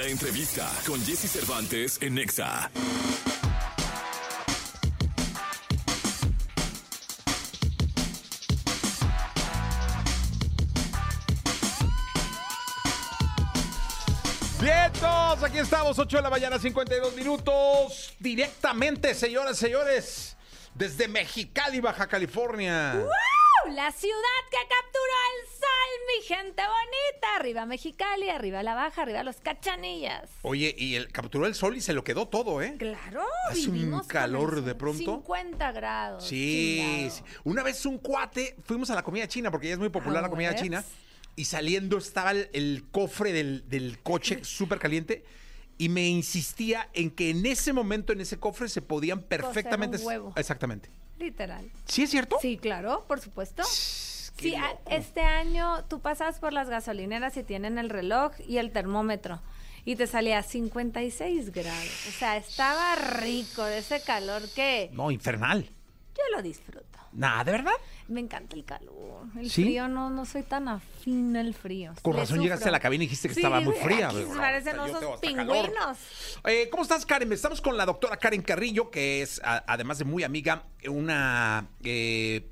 La entrevista con Jesse Cervantes en Nexa. Vientos, aquí estamos, 8 de la mañana, 52 minutos. Directamente, señoras y señores, desde Mexicali, Baja California. ¡Wow! La ciudad que capturó mi gente bonita. Arriba Mexicali, arriba la Baja, arriba los Cachanillas. Oye, y el capturó el sol y se lo quedó todo, ¿eh? Claro, Hace un calor de pronto. 50 grados. Sí, sí. Una vez un cuate, fuimos a la comida china, porque ya es muy popular Ah, la comida ¿ves? china, y saliendo estaba el, el cofre del, del coche súper caliente, y me insistía en que en ese momento, en ese cofre, se podían perfectamente... un huevo. Exactamente. Literal. ¿Sí es cierto? Sí, claro, por supuesto. Sí, este año tú pasas por las gasolineras y tienen el reloj y el termómetro. Y te salía 56 grados. O sea, estaba rico de ese calor que No, infernal. yo lo disfruto. Nada, ¿de verdad? Me encanta el calor. El ¿Sí? frío no, no soy tan afín al frío. Con Le razón sufro. llegaste a la cabina y dijiste que Sí, estaba muy fría. aquí parecen osos pingüinos. Eh, ¿Cómo estás, Karen? Estamos con la doctora Karen Carrillo, que es, a- además de muy amiga, una eh,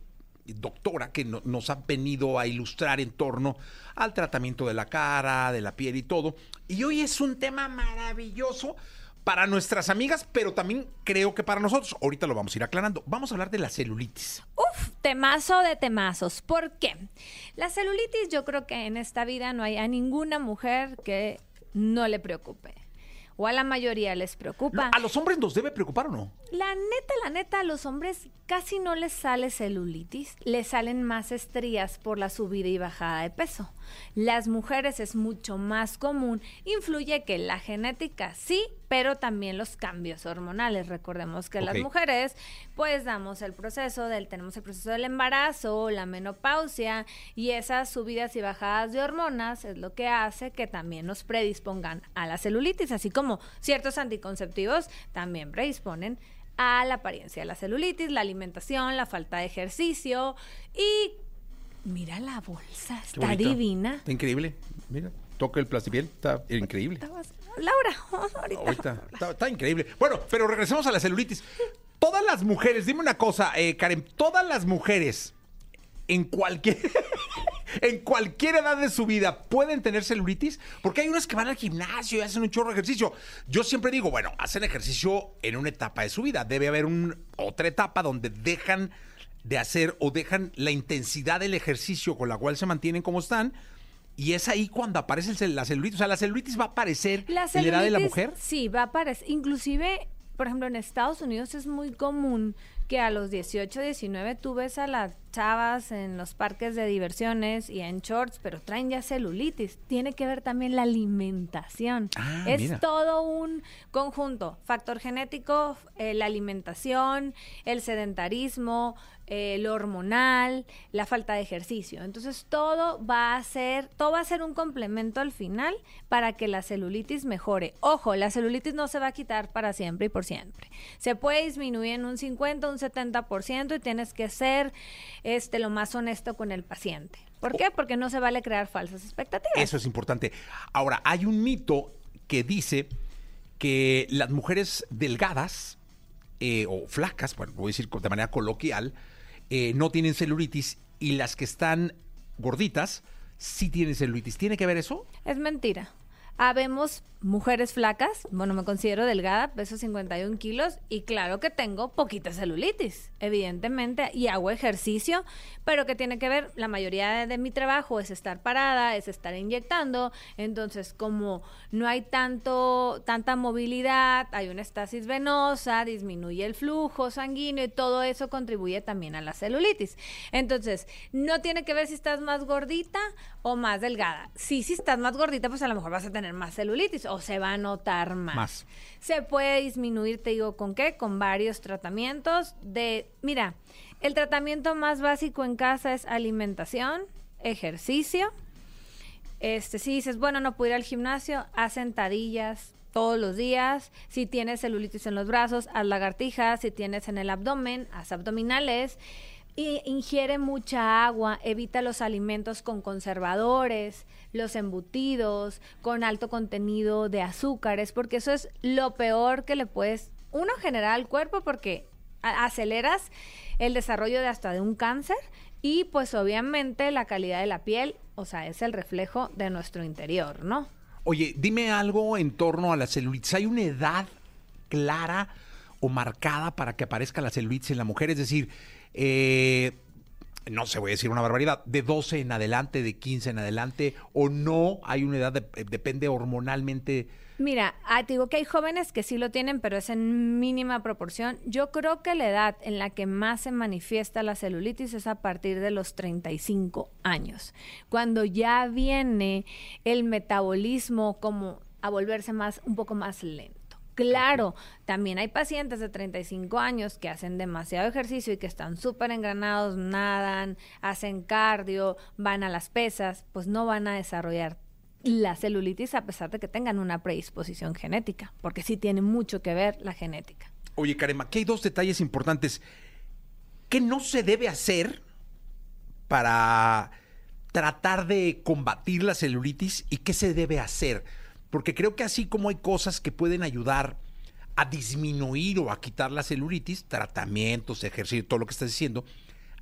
doctora que no- nos ha venido a ilustrar en torno al tratamiento de la cara, de la piel y todo. Y hoy es un tema maravilloso para nuestras amigas, pero también creo que para nosotros. Ahorita lo vamos a ir aclarando. Vamos a hablar de la celulitis. Uf, temazo de temazos. ¿Por qué? La celulitis yo creo que en esta vida no hay a ninguna mujer que no le preocupe. O a la mayoría les preocupa. ¿A los hombres nos debe preocupar o no? La neta, la neta, a los hombres casi no les sale celulitis, les salen más estrías por la subida y bajada de peso. Las mujeres es mucho más común, influye que la genética sí, pero también los cambios hormonales. Recordemos que las Ok. mujeres pues damos el proceso del tenemos el proceso del embarazo, la menopausia y esas subidas y bajadas de hormonas es lo que hace que también nos predispongan a la celulitis, así como ciertos anticonceptivos también predisponen a la apariencia de la celulitis, la alimentación, la falta de ejercicio y mira la bolsa, está divina. Está increíble. Mira, toca el plastipiel, está increíble. Laura, ahorita. Ahorita, está, está increíble. Bueno, pero regresemos a la celulitis. Todas las mujeres, dime una cosa, eh, Karen, todas las mujeres en cualquier en cualquier edad de su vida pueden tener celulitis, porque hay unas que van al gimnasio y hacen un chorro de ejercicio. Yo siempre digo, bueno, hacen ejercicio en una etapa de su vida, debe haber un, otra etapa donde dejan de hacer o dejan la intensidad del ejercicio con la cual se mantienen como están. Y es ahí cuando aparece el la celulitis. O sea, la celulitis va a aparecer La en la edad de la mujer. Sí, va a aparecer. Inclusive, por ejemplo, en Estados Unidos es muy común que a los 18, 19 tú ves a las chavas en los parques de diversiones y en shorts, pero traen ya celulitis. Tiene que ver también la alimentación. Ah, es mira. todo un conjunto. Factor genético, eh, la alimentación, el sedentarismo, eh, lo hormonal, la falta de ejercicio. Entonces todo va a ser, todo va a ser un complemento al final para que la celulitis mejore. Ojo, la celulitis no se va a quitar para siempre y por siempre. Se puede disminuir en un 50, un 70% y tienes que ser este lo más honesto con el paciente. ¿Por qué? Porque no se vale crear falsas expectativas. Eso es importante. Ahora, hay un mito que dice que las mujeres delgadas eh, o flacas, bueno, voy a decir de manera coloquial, eh, no tienen celulitis y las que están gorditas sí tienen celulitis. ¿Tiene que ver eso? Es mentira. Habemos mujeres flacas, bueno, me considero delgada, peso 51 kilos y claro que tengo poquita celulitis, evidentemente, y hago ejercicio, pero que tiene que ver, la mayoría de, mi trabajo es estar parada, es estar inyectando, entonces como no hay tanto, tanta movilidad, hay una estasis venosa, disminuye el flujo sanguíneo y todo eso contribuye también a la celulitis. Entonces, no tiene que ver si estás más gordita o más delgada. Sí, si estás más gordita, pues a lo mejor vas a tener más celulitis o se va a notar más. Más. Se puede disminuir, te digo, ¿con qué? Con varios tratamientos de, mira, el tratamiento más básico en casa es alimentación, ejercicio. Este, si dices, bueno, no puedo ir al gimnasio, haz sentadillas todos los días. Si tienes celulitis en los brazos, haz lagartijas. Si tienes en el abdomen, haz abdominales. Ingiere mucha agua, evita los alimentos con conservadores, los embutidos, con alto contenido de azúcares, porque eso es lo peor que le puedes, uno, generar al cuerpo porque aceleras el desarrollo de hasta de un cáncer y pues obviamente la calidad de la piel, o sea, es el reflejo de nuestro interior, ¿no? Oye, dime algo en torno a la celulitis. ¿Hay una edad clara o marcada para que aparezca la celulitis en la mujer? Es decir, eh, no sé, voy a decir una barbaridad, de 12 en adelante, de 15 en adelante, o no hay una edad, de- eh, depende hormonalmente. Mira, ah, te digo que hay jóvenes que sí lo tienen, pero es en mínima proporción. Yo creo que la edad en la que más se manifiesta la celulitis es a partir de los 35 años, cuando ya viene el metabolismo como a volverse más un poco más lento. Claro, también hay pacientes de 35 años que hacen demasiado ejercicio y que están súper engranados, nadan, hacen cardio, van a las pesas, pues no van a desarrollar la celulitis a pesar de que tengan una predisposición genética, porque sí tiene mucho que ver la genética. Oye, Karema, aquí hay dos detalles importantes. ¿Qué no se debe hacer para tratar de combatir la celulitis y qué se debe hacer? Porque creo que así como hay cosas que pueden ayudar a disminuir o a quitar la celulitis, tratamientos, ejercicio, todo lo que estás diciendo,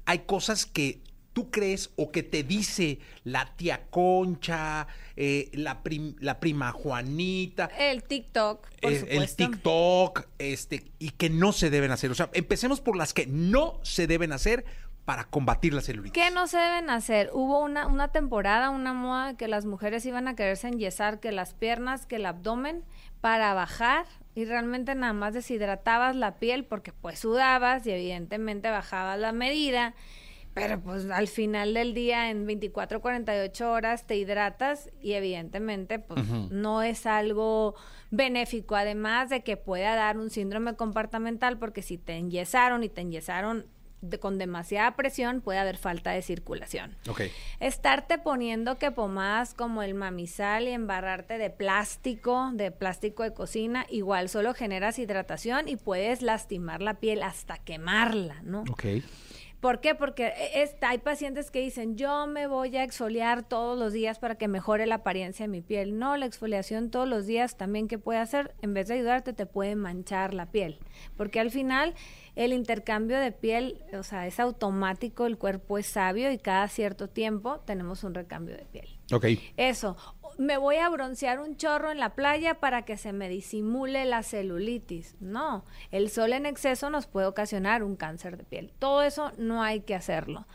hay cosas que tú crees o que te dice la tía Concha, eh, la, prim- la prima Juanita, El TikTok, por eh, el. TikTok, este, y que no se deben hacer. O sea, empecemos por las que no se deben hacer para combatir la celulitis. ¿Qué no se deben hacer? Hubo una, una temporada, una moda que las mujeres iban a quererse enyesar que las piernas, que el abdomen para bajar y realmente nada más deshidratabas la piel porque pues sudabas y evidentemente bajabas la medida. Pero pues al final del día, en 24, 48 horas, te hidratas y evidentemente pues no es algo benéfico. Además de que pueda dar un síndrome comportamental porque si te enyesaron y te enyesaron de- con demasiada presión, puede haber falta de circulación. Estarte poniendo que pomadas como el mamizal y embarrarte de plástico, de plástico de cocina, igual solo generas hidratación y puedes lastimar la piel hasta quemarla, ¿no? ¿Por qué? Porque e, es- hay pacientes que dicen, yo me voy a exfoliar todos los días para que mejore la apariencia de mi piel. No, la exfoliación todos los días también que puede hacer, en vez de ayudarte, te puede manchar la piel. Porque al final el intercambio de piel, o sea, es automático, el cuerpo es sabio y cada cierto tiempo tenemos un recambio de piel. Ok. Eso, me voy a broncear un chorro en la playa para que se me disimule la celulitis. No, el sol en exceso nos puede ocasionar un cáncer de piel. Todo eso no hay que hacerlo.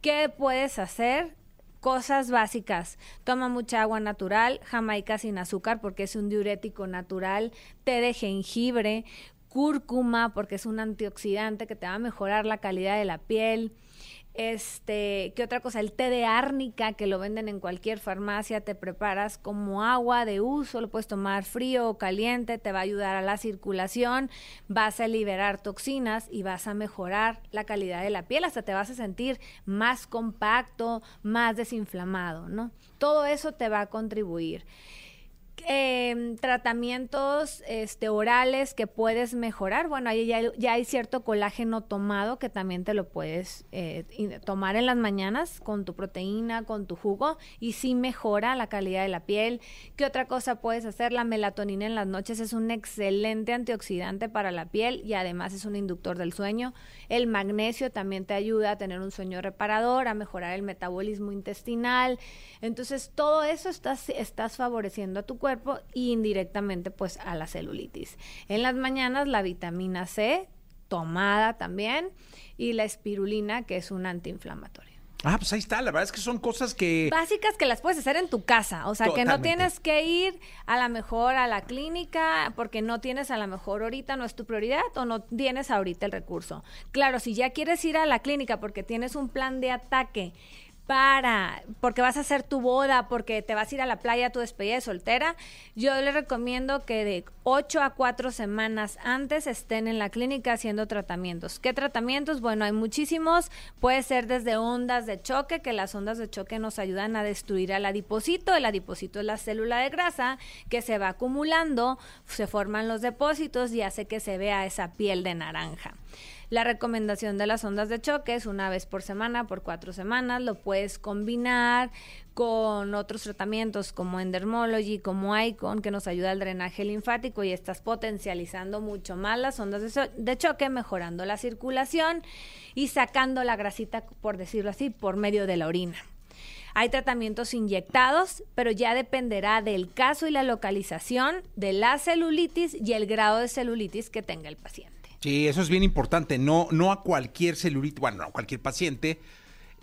¿Qué puedes hacer? Cosas básicas. Toma mucha agua natural, jamaica sin azúcar porque es un diurético natural, té de jengibre, cúrcuma porque es un antioxidante que te va a mejorar la calidad de la piel. Este, ¿qué otra cosa? El té de árnica que lo venden en cualquier farmacia, te preparas como agua de uso, lo puedes tomar frío o caliente, te va a ayudar a la circulación, vas a liberar toxinas y vas a mejorar la calidad de la piel, hasta te vas a sentir más compacto, más desinflamado, ¿no? Todo eso te va a contribuir eh, tratamientos este, orales que puedes mejorar. Bueno, ahí ya, ya hay cierto colágeno tomado que también te lo puedes eh, tomar en las mañanas con tu proteína, con tu jugo y sí mejora la calidad de la piel. ¿Qué otra cosa puedes hacer? La melatonina en las noches es un excelente antioxidante para la piel y además es un inductor del sueño. El magnesio también te ayuda a tener un sueño reparador, a mejorar el metabolismo intestinal. Entonces, todo eso estás, estás favoreciendo a tu cuerpo y indirectamente pues a la celulitis. En las mañanas la vitamina C tomada también y la espirulina que es un antiinflamatorio. Ah, pues ahí está. La verdad es que son cosas que. Básicas que las puedes hacer en tu casa, o sea, que no tienes que ir a la mejor a la clínica porque no tienes a la mejor ahorita, no es tu prioridad o no tienes ahorita el recurso. Claro, si ya quieres ir a la clínica porque tienes un plan de ataque para, porque vas a hacer tu boda, porque te vas a ir a la playa, tu despedida de soltera, yo le recomiendo que de 8 a 4 semanas antes estén en la clínica haciendo tratamientos. ¿Qué tratamientos? Bueno, hay muchísimos. Puede ser desde ondas de choque, que las ondas de choque nos ayudan a destruir al adipocito. El adipocito es la célula de grasa que se va acumulando, se forman los depósitos y hace que se vea esa piel de naranja. La recomendación de las ondas de choque es una vez por semana, por cuatro semanas. Lo puedes combinar con otros tratamientos como Endermology, como Icon, que nos ayuda al drenaje linfático y estás potencializando mucho más las ondas de, de choque, mejorando la circulación y sacando la grasita, por decirlo así, por medio de la orina. Hay tratamientos inyectados, pero ya dependerá del caso y la localización de la celulitis y el grado de celulitis que tenga el paciente. Sí, eso es bien importante. No, no a cualquier celulitis, bueno, no a cualquier paciente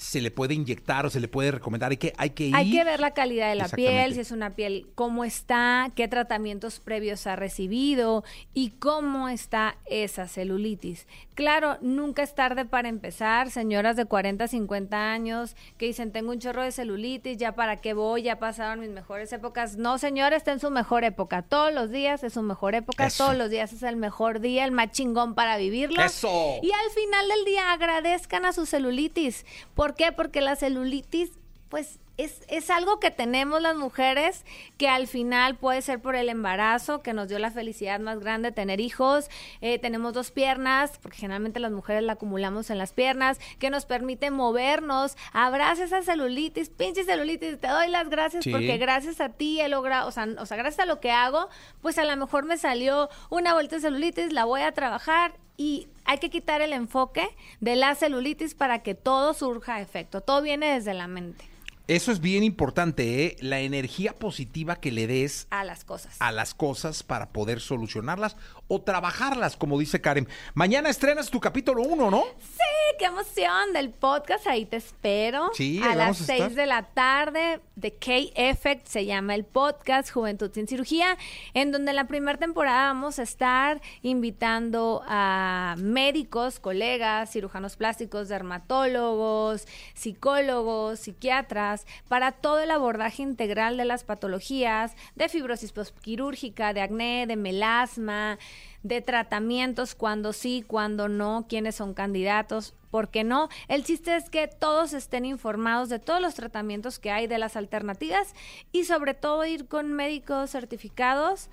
se le puede inyectar o se le puede recomendar. Hay que, hay que ir. Hay que ver la calidad de la piel, si es una piel, cómo está, qué tratamientos previos ha recibido y cómo está esa celulitis. Claro, nunca es tarde para empezar. Señoras de 40, 50 años que dicen, tengo un chorro de celulitis, ya para qué voy, ya pasaron mis mejores épocas. No, señora, está en su mejor época. Todos los días es su mejor época, Eso. todos los días es el mejor día, el más chingón para vivirlo. Eso. Y al final del día agradezcan a su celulitis. ¿Por qué? Porque la celulitis, pues, es, es algo que tenemos las mujeres que al final puede ser por el embarazo, que nos dio la felicidad más grande, tener hijos. Eh, tenemos dos piernas, porque generalmente las mujeres la acumulamos en las piernas, que nos permite movernos. Abraza esa celulitis, pinche celulitis, te doy las gracias Sí. porque gracias a ti he logrado, o sea, o sea, gracias a lo que hago, pues a lo mejor me salió una vuelta de celulitis, la voy a trabajar y hay que quitar el enfoque de la celulitis para que todo surja a efecto. Todo viene desde la mente Eso es bien importante, ¿eh? La energía positiva que le des a las cosas. a las cosas para poder solucionarlas o trabajarlas, como dice Karen. Mañana estrenas tu capítulo 1, ¿no? Sí, qué emoción del podcast. Ahí te espero. Sí, a las vamos a 6 estar. de la tarde. The K-Effect se llama el podcast Juventud sin Cirugía, en donde en la primera temporada vamos a estar invitando a médicos, colegas, cirujanos plásticos, dermatólogos, psicólogos, psiquiatras, para todo el abordaje integral de las patologías, de fibrosis postquirúrgica, de acné, de melasma, de tratamientos, cuando sí, cuando no, quiénes son candidatos, por qué no. El chiste es que todos estén informados de todos los tratamientos que hay, de las alternativas y sobre todo ir con médicos certificados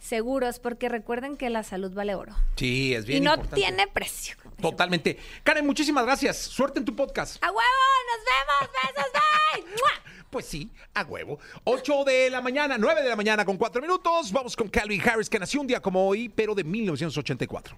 seguros, porque recuerden que la salud vale oro. Sí, es bien y no importante. tiene precio. Totalmente. Karen, muchísimas gracias. Suerte en tu podcast. ¡A huevo! ¡Nos vemos! ¡Besos! ¡Bye! Pues sí, a huevo. 8 de la mañana, 9 de la mañana con 4 minutos. Vamos con Calvin Harris, que nació un día como hoy, pero de 1984.